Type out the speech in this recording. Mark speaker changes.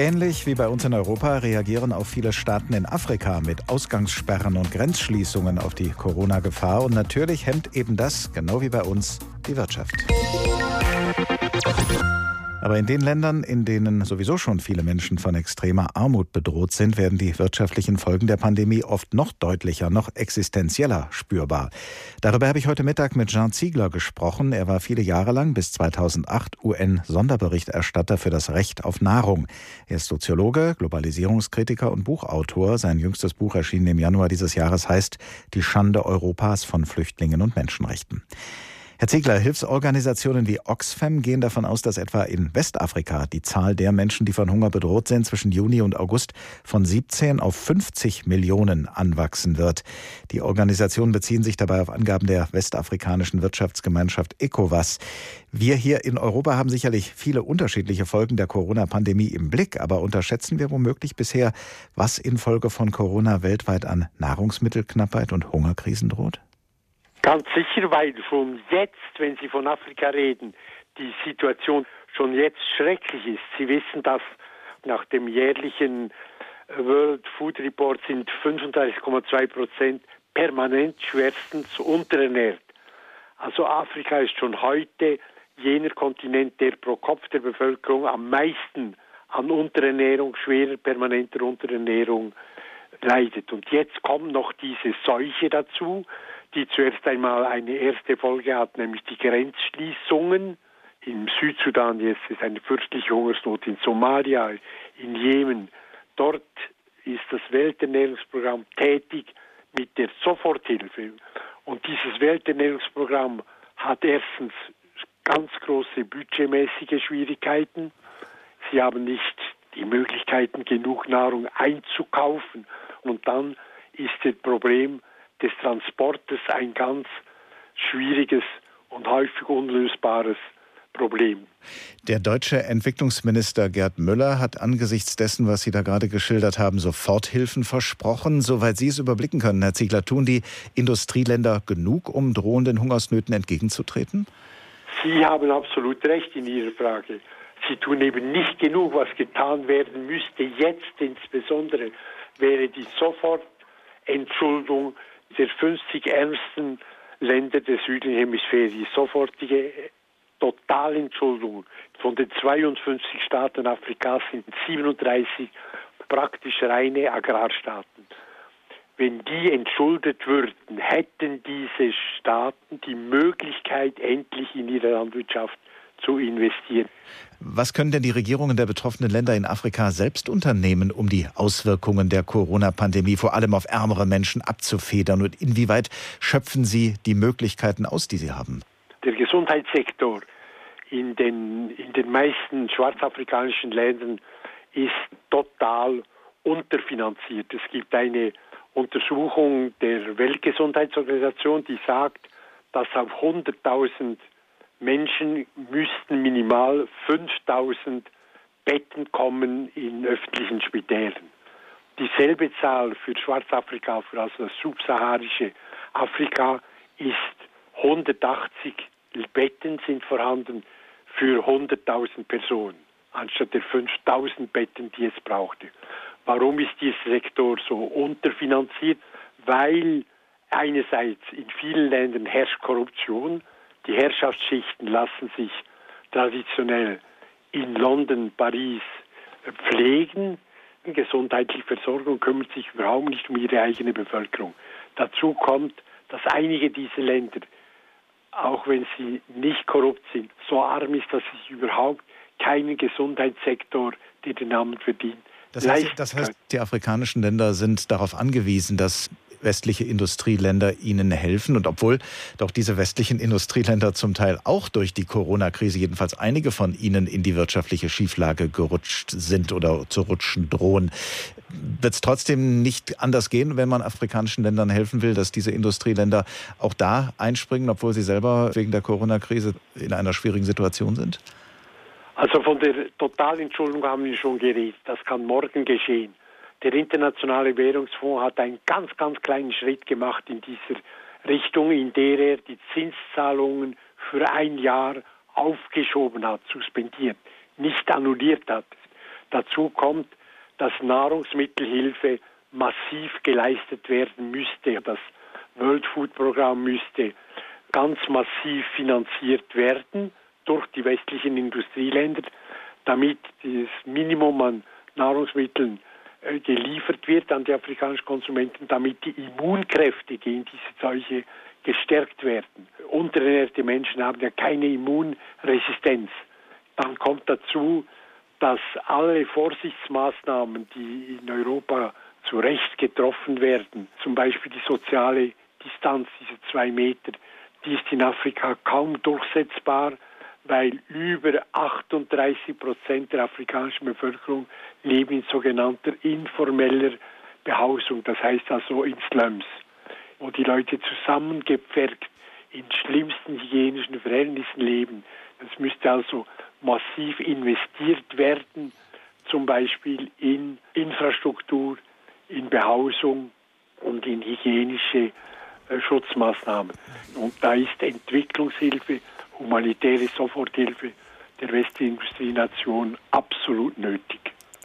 Speaker 1: Ähnlich wie bei uns in Europa reagieren auch viele Staaten in Afrika mit Ausgangssperren und Grenzschließungen auf die Corona-Gefahr. Und natürlich hemmt eben das, genau wie bei uns, die Wirtschaft. Aber in den Ländern, in denen sowieso schon viele Menschen von extremer Armut bedroht sind, werden die wirtschaftlichen Folgen der Pandemie oft noch deutlicher, noch existenzieller spürbar. Darüber habe ich heute Mittag mit Jean Ziegler gesprochen. Er war viele Jahre lang bis 2008 UN-Sonderberichterstatter für das Recht auf Nahrung. Er ist Soziologe, Globalisierungskritiker und Buchautor. Sein jüngstes Buch erschien im Januar dieses Jahres heißt Die Schande Europas von Flüchtlingen und Menschenrechten. Herr Ziegler, Hilfsorganisationen wie Oxfam gehen davon aus, dass etwa in Westafrika die Zahl der Menschen, die von Hunger bedroht sind, zwischen Juni und August von 17 auf 50 Millionen anwachsen wird. Die Organisationen beziehen sich dabei auf Angaben der westafrikanischen Wirtschaftsgemeinschaft ECOWAS. Wir hier in Europa haben sicherlich viele unterschiedliche Folgen der Corona-Pandemie im Blick, aber unterschätzen wir womöglich bisher, was infolge von Corona weltweit an Nahrungsmittelknappheit und Hungerkrisen droht?
Speaker 2: Ganz sicher, weil schon jetzt, wenn Sie von Afrika reden, die Situation schon jetzt schrecklich ist. Sie wissen, dass nach dem jährlichen World Food Report sind 35,2 Prozent permanent schwerstens unterernährt. Also Afrika ist schon heute jener Kontinent, der pro Kopf der Bevölkerung am meisten an Unterernährung, schwerer permanenter Unterernährung leidet. Und jetzt kommt noch diese Seuche dazu, die zuerst einmal eine erste Folge hat, nämlich die Grenzschließungen. Im Südsudan jetzt ist eine fürchtliche Hungersnot, in Somalia, in Jemen. Dort ist das Welternährungsprogramm tätig mit der Soforthilfe. Und dieses Welternährungsprogramm hat erstens ganz große budgetmäßige Schwierigkeiten. Sie haben nicht die Möglichkeiten, genug Nahrung einzukaufen. Und dann ist das Problem, des Transportes ein ganz schwieriges und häufig unlösbares Problem.
Speaker 1: Der deutsche Entwicklungsminister Gerd Müller hat angesichts dessen, was Sie da gerade geschildert haben, Soforthilfen versprochen. Soweit Sie es überblicken können, Herr Ziegler, tun die Industrieländer genug, um drohenden Hungersnöten entgegenzutreten?
Speaker 2: Sie haben absolut recht in Ihrer Frage. Sie tun eben nicht genug, was getan werden müsste. Jetzt insbesondere wäre die Sofortentschuldung der 50 ärmsten Länder der südlichen Hemisphäre die sofortige Totalentschuldung von den 52 Staaten Afrikas sind 37 praktisch reine Agrarstaaten. Wenn die entschuldet würden, hätten diese Staaten die Möglichkeit, endlich in ihre Landwirtschaft zu investieren.
Speaker 1: Was können denn die Regierungen der betroffenen Länder in Afrika selbst unternehmen, um die Auswirkungen der Corona-Pandemie vor allem auf ärmere Menschen abzufedern? Und inwieweit schöpfen sie die Möglichkeiten aus, die sie haben?
Speaker 2: Der Gesundheitssektor in den, in den meisten schwarzafrikanischen Ländern ist total unterfinanziert. Es gibt eine Untersuchung der Weltgesundheitsorganisation, die sagt, dass auf 100.000 Menschen müssten minimal 5000 Betten kommen in öffentlichen Spitälern. Dieselbe Zahl für Schwarzafrika, für also das subsaharische Afrika, ist 180 Betten sind vorhanden für 100.000 Personen, anstatt der 5000 Betten, die es brauchte. Warum ist dieser Sektor so unterfinanziert? Weil einerseits in vielen Ländern herrscht Korruption, die Herrschaftsschichten lassen sich traditionell in London, Paris pflegen. Gesundheitliche Versorgung kümmert sich überhaupt nicht um ihre eigene Bevölkerung. Dazu kommt, dass einige dieser Länder, auch wenn sie nicht korrupt sind, so arm ist, dass es überhaupt keinen Gesundheitssektor, der den Namen verdient.
Speaker 1: Das heißt, das heißt, die afrikanischen Länder sind darauf angewiesen, dass westliche Industrieländer ihnen helfen. Und obwohl doch diese westlichen Industrieländer zum Teil auch durch die Corona-Krise, jedenfalls einige von ihnen, in die wirtschaftliche Schieflage gerutscht sind oder zu rutschen drohen, wird es trotzdem nicht anders gehen, wenn man afrikanischen Ländern helfen will, dass diese Industrieländer auch da einspringen, obwohl sie selber wegen der Corona-Krise in einer schwierigen Situation sind?
Speaker 2: Also von der Totalentschuldung haben wir schon geredet. Das kann morgen geschehen. Der Internationale Währungsfonds hat einen ganz, ganz kleinen Schritt gemacht in dieser Richtung, in der er die Zinszahlungen für ein Jahr aufgeschoben hat, suspendiert, nicht annulliert hat. Dazu kommt, dass Nahrungsmittelhilfe massiv geleistet werden müsste. Das World Food Programm müsste ganz massiv finanziert werden durch die westlichen Industrieländer, damit das Minimum an Nahrungsmitteln äh, geliefert wird an die afrikanischen Konsumenten, damit die Immunkräfte gegen diese Seuche gestärkt werden. Unterernährte Menschen haben ja keine Immunresistenz. Dann kommt dazu, dass alle Vorsichtsmaßnahmen, die in Europa zu Recht getroffen werden, zum Beispiel die soziale Distanz, diese zwei Meter, die ist in Afrika kaum durchsetzbar, weil über 38 Prozent der afrikanischen Bevölkerung leben in sogenannter informeller Behausung, das heißt also in Slums, wo die Leute zusammengepfercht in schlimmsten hygienischen Verhältnissen leben. Es müsste also massiv investiert werden, zum Beispiel in Infrastruktur, in Behausung und in hygienische äh, Schutzmaßnahmen. Und da ist Entwicklungshilfe, humanitäre Soforthilfe der Westindustrienation absolut nötig.